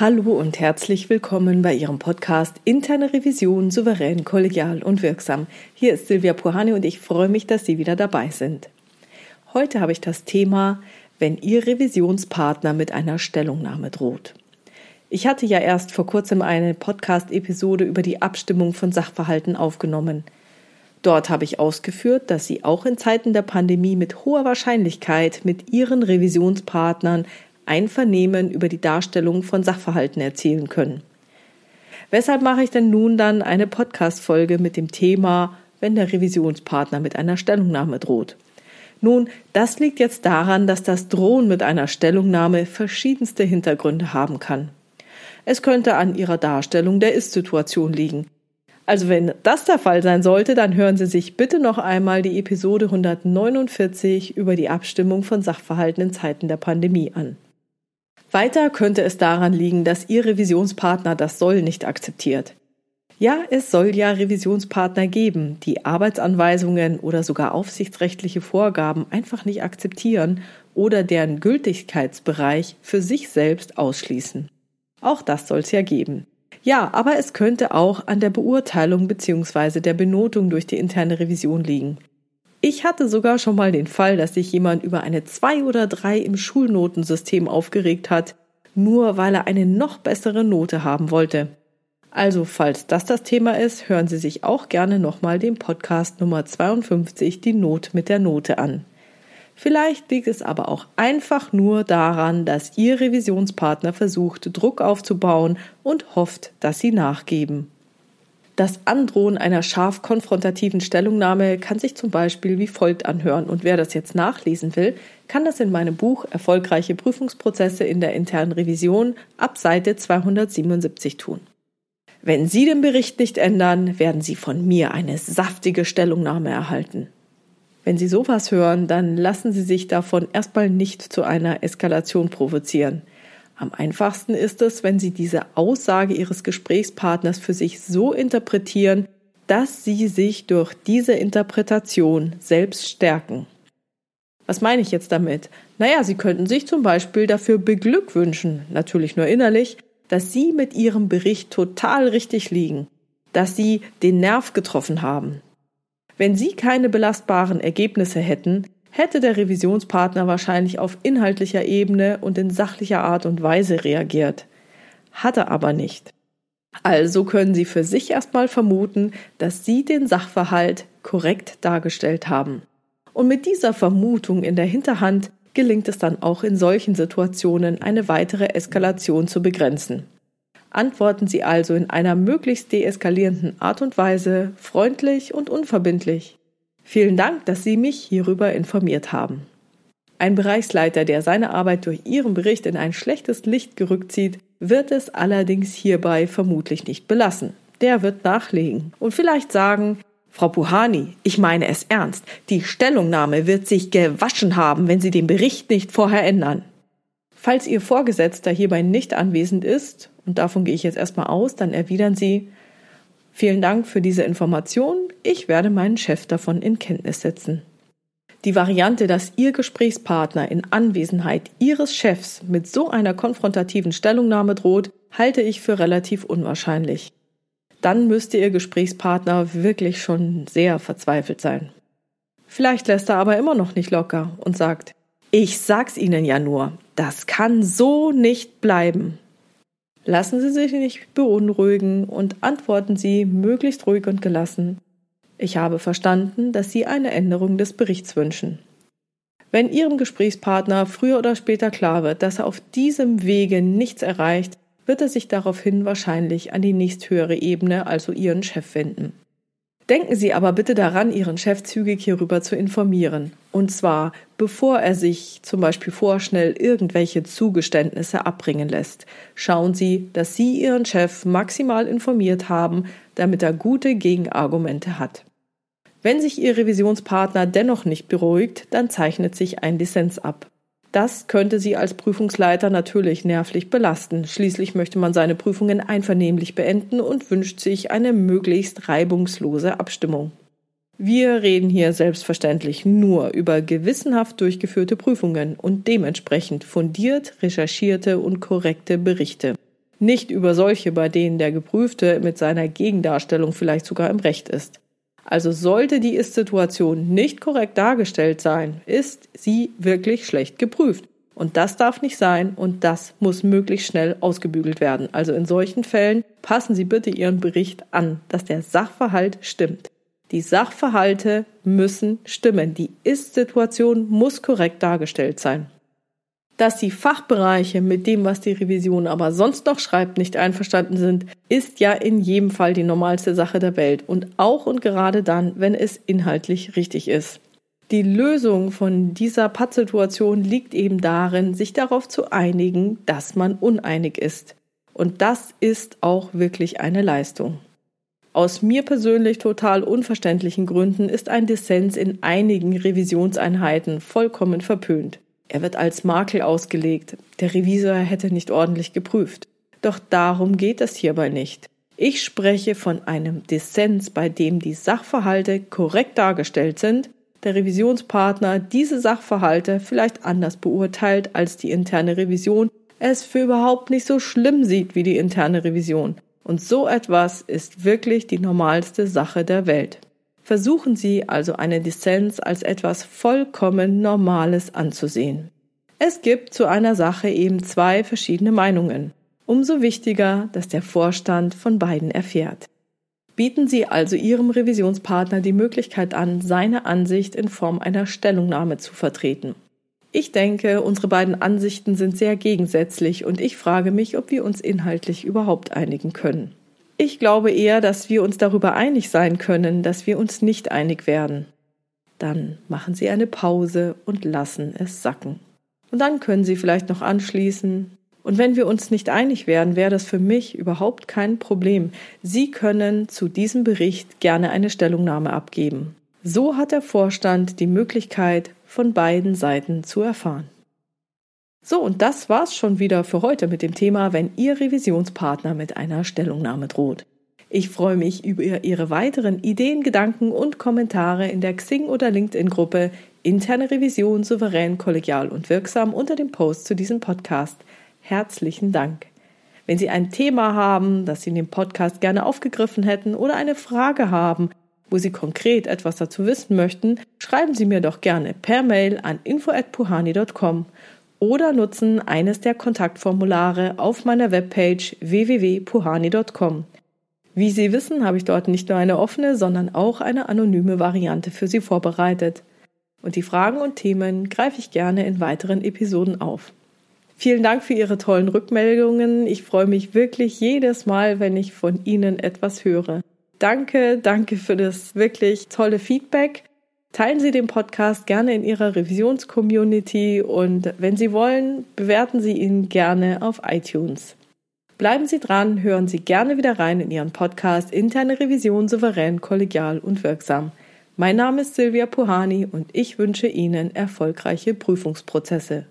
Hallo und herzlich willkommen bei Ihrem Podcast Interne Revision souverän, kollegial und wirksam. Hier ist Silvia Puhani und ich freue mich, dass Sie wieder dabei sind. Heute habe ich das Thema, wenn Ihr Revisionspartner mit einer Stellungnahme droht. Ich hatte ja erst vor kurzem eine Podcast-Episode über die Abstimmung von Sachverhalten aufgenommen. Dort habe ich ausgeführt, dass Sie auch in Zeiten der Pandemie mit hoher Wahrscheinlichkeit mit Ihren Revisionspartnern Einvernehmen über die Darstellung von Sachverhalten erzielen können. Weshalb mache ich denn nun dann eine Podcast-Folge mit dem Thema, wenn der Revisionspartner mit einer Stellungnahme droht? Nun, das liegt jetzt daran, dass das Drohen mit einer Stellungnahme verschiedenste Hintergründe haben kann. Es könnte an ihrer Darstellung der Ist-Situation liegen. Also wenn das der Fall sein sollte, dann hören Sie sich bitte noch einmal die Episode 149 über die Abstimmung von Sachverhalten in Zeiten der Pandemie an. Weiter könnte es daran liegen, dass Ihr Revisionspartner das Soll nicht akzeptiert. Ja, es soll ja Revisionspartner geben, die Arbeitsanweisungen oder sogar aufsichtsrechtliche Vorgaben einfach nicht akzeptieren oder deren Gültigkeitsbereich für sich selbst ausschließen. Auch das soll es ja geben. Ja, aber es könnte auch an der Beurteilung bzw. der Benotung durch die interne Revision liegen. Ich hatte sogar schon mal den Fall, dass sich jemand über eine 2 oder 3 im Schulnotensystem aufgeregt hat, nur weil er eine noch bessere Note haben wollte. Also, falls das das Thema ist, hören Sie sich auch gerne nochmal den Podcast Nummer 52, die Not mit der Note an. Vielleicht liegt es aber auch einfach nur daran, dass Ihr Revisionspartner versucht, Druck aufzubauen und hofft, dass Sie nachgeben. Das Androhen einer scharf konfrontativen Stellungnahme kann sich zum Beispiel wie folgt anhören. Und wer das jetzt nachlesen will, kann das in meinem Buch Erfolgreiche Prüfungsprozesse in der internen Revision ab Seite 277 tun. Wenn Sie den Bericht nicht ändern, werden Sie von mir eine saftige Stellungnahme erhalten. Wenn Sie sowas hören, dann lassen Sie sich davon erstmal nicht zu einer Eskalation provozieren. Am einfachsten ist es, wenn Sie diese Aussage Ihres Gesprächspartners für sich so interpretieren, dass Sie sich durch diese Interpretation selbst stärken. Was meine ich jetzt damit? Naja, Sie könnten sich zum Beispiel dafür beglückwünschen, natürlich nur innerlich, dass Sie mit Ihrem Bericht total richtig liegen, dass Sie den Nerv getroffen haben. Wenn Sie keine belastbaren Ergebnisse hätten, hätte der Revisionspartner wahrscheinlich auf inhaltlicher Ebene und in sachlicher Art und Weise reagiert. Hat er aber nicht. Also können Sie für sich erstmal vermuten, dass Sie den Sachverhalt korrekt dargestellt haben. Und mit dieser Vermutung in der Hinterhand gelingt es dann auch in solchen Situationen eine weitere Eskalation zu begrenzen. Antworten Sie also in einer möglichst deeskalierenden Art und Weise, freundlich und unverbindlich. Vielen Dank, dass Sie mich hierüber informiert haben. Ein Bereichsleiter, der seine Arbeit durch Ihren Bericht in ein schlechtes Licht gerückt sieht, wird es allerdings hierbei vermutlich nicht belassen. Der wird nachlegen und vielleicht sagen, Frau Puhani, ich meine es ernst. Die Stellungnahme wird sich gewaschen haben, wenn Sie den Bericht nicht vorher ändern. Falls Ihr Vorgesetzter hierbei nicht anwesend ist, und davon gehe ich jetzt erstmal aus, dann erwidern Sie, Vielen Dank für diese Information. Ich werde meinen Chef davon in Kenntnis setzen. Die Variante, dass Ihr Gesprächspartner in Anwesenheit Ihres Chefs mit so einer konfrontativen Stellungnahme droht, halte ich für relativ unwahrscheinlich. Dann müsste Ihr Gesprächspartner wirklich schon sehr verzweifelt sein. Vielleicht lässt er aber immer noch nicht locker und sagt, ich sag's Ihnen ja nur, das kann so nicht bleiben. Lassen Sie sich nicht beunruhigen und antworten Sie möglichst ruhig und gelassen. Ich habe verstanden, dass Sie eine Änderung des Berichts wünschen. Wenn Ihrem Gesprächspartner früher oder später klar wird, dass er auf diesem Wege nichts erreicht, wird er sich daraufhin wahrscheinlich an die nächsthöhere Ebene, also Ihren Chef, wenden. Denken Sie aber bitte daran, Ihren Chef zügig hierüber zu informieren. Und zwar, bevor er sich zum Beispiel vorschnell irgendwelche Zugeständnisse abbringen lässt. Schauen Sie, dass Sie Ihren Chef maximal informiert haben, damit er gute Gegenargumente hat. Wenn sich Ihr Revisionspartner dennoch nicht beruhigt, dann zeichnet sich ein Dissens ab. Das könnte Sie als Prüfungsleiter natürlich nervlich belasten. Schließlich möchte man seine Prüfungen einvernehmlich beenden und wünscht sich eine möglichst reibungslose Abstimmung. Wir reden hier selbstverständlich nur über gewissenhaft durchgeführte Prüfungen und dementsprechend fundiert, recherchierte und korrekte Berichte. nicht über solche, bei denen der Geprüfte mit seiner Gegendarstellung vielleicht sogar im Recht ist. Also sollte die Ist-Situation nicht korrekt dargestellt sein, ist sie wirklich schlecht geprüft. Und das darf nicht sein und das muss möglichst schnell ausgebügelt werden. Also in solchen Fällen passen Sie bitte Ihren Bericht an, dass der Sachverhalt stimmt. Die Sachverhalte müssen stimmen. Die Ist-Situation muss korrekt dargestellt sein. Dass die Fachbereiche mit dem, was die Revision aber sonst noch schreibt, nicht einverstanden sind, ist ja in jedem Fall die normalste Sache der Welt und auch und gerade dann, wenn es inhaltlich richtig ist. Die Lösung von dieser Pattsituation liegt eben darin, sich darauf zu einigen, dass man uneinig ist. Und das ist auch wirklich eine Leistung. Aus mir persönlich total unverständlichen Gründen ist ein Dissens in einigen Revisionseinheiten vollkommen verpönt. Er wird als Makel ausgelegt. Der Revisor hätte nicht ordentlich geprüft. Doch darum geht es hierbei nicht. Ich spreche von einem Dissens, bei dem die Sachverhalte korrekt dargestellt sind, der Revisionspartner diese Sachverhalte vielleicht anders beurteilt als die interne Revision, es für überhaupt nicht so schlimm sieht wie die interne Revision. Und so etwas ist wirklich die normalste Sache der Welt. Versuchen Sie also eine Dissens als etwas vollkommen Normales anzusehen. Es gibt zu einer Sache eben zwei verschiedene Meinungen. Umso wichtiger, dass der Vorstand von beiden erfährt. Bieten Sie also Ihrem Revisionspartner die Möglichkeit an, seine Ansicht in Form einer Stellungnahme zu vertreten. Ich denke, unsere beiden Ansichten sind sehr gegensätzlich und ich frage mich, ob wir uns inhaltlich überhaupt einigen können. Ich glaube eher, dass wir uns darüber einig sein können, dass wir uns nicht einig werden. Dann machen Sie eine Pause und lassen es sacken. Und dann können Sie vielleicht noch anschließen. Und wenn wir uns nicht einig werden, wäre das für mich überhaupt kein Problem. Sie können zu diesem Bericht gerne eine Stellungnahme abgeben. So hat der Vorstand die Möglichkeit, von beiden Seiten zu erfahren. So, und das war's schon wieder für heute mit dem Thema, wenn Ihr Revisionspartner mit einer Stellungnahme droht. Ich freue mich über Ihre weiteren Ideen, Gedanken und Kommentare in der Xing- oder LinkedIn-Gruppe Interne Revision souverän, kollegial und wirksam unter dem Post zu diesem Podcast. Herzlichen Dank. Wenn Sie ein Thema haben, das Sie in dem Podcast gerne aufgegriffen hätten oder eine Frage haben, wo Sie konkret etwas dazu wissen möchten, schreiben Sie mir doch gerne per Mail an info@puhani.com oder nutzen eines der Kontaktformulare auf meiner Webpage www.puhani.com. Wie Sie wissen, habe ich dort nicht nur eine offene, sondern auch eine anonyme Variante für Sie vorbereitet. Und die Fragen und Themen greife ich gerne in weiteren Episoden auf. Vielen Dank für Ihre tollen Rückmeldungen. Ich freue mich wirklich jedes Mal, wenn ich von Ihnen etwas höre. Danke, danke für das wirklich tolle Feedback. Teilen Sie den Podcast gerne in Ihrer Revisionscommunity und wenn Sie wollen, bewerten Sie ihn gerne auf iTunes. Bleiben Sie dran, hören Sie gerne wieder rein in Ihren Podcast Interne Revision souverän, kollegial und wirksam. Mein Name ist Silvia Puhani und ich wünsche Ihnen erfolgreiche Prüfungsprozesse.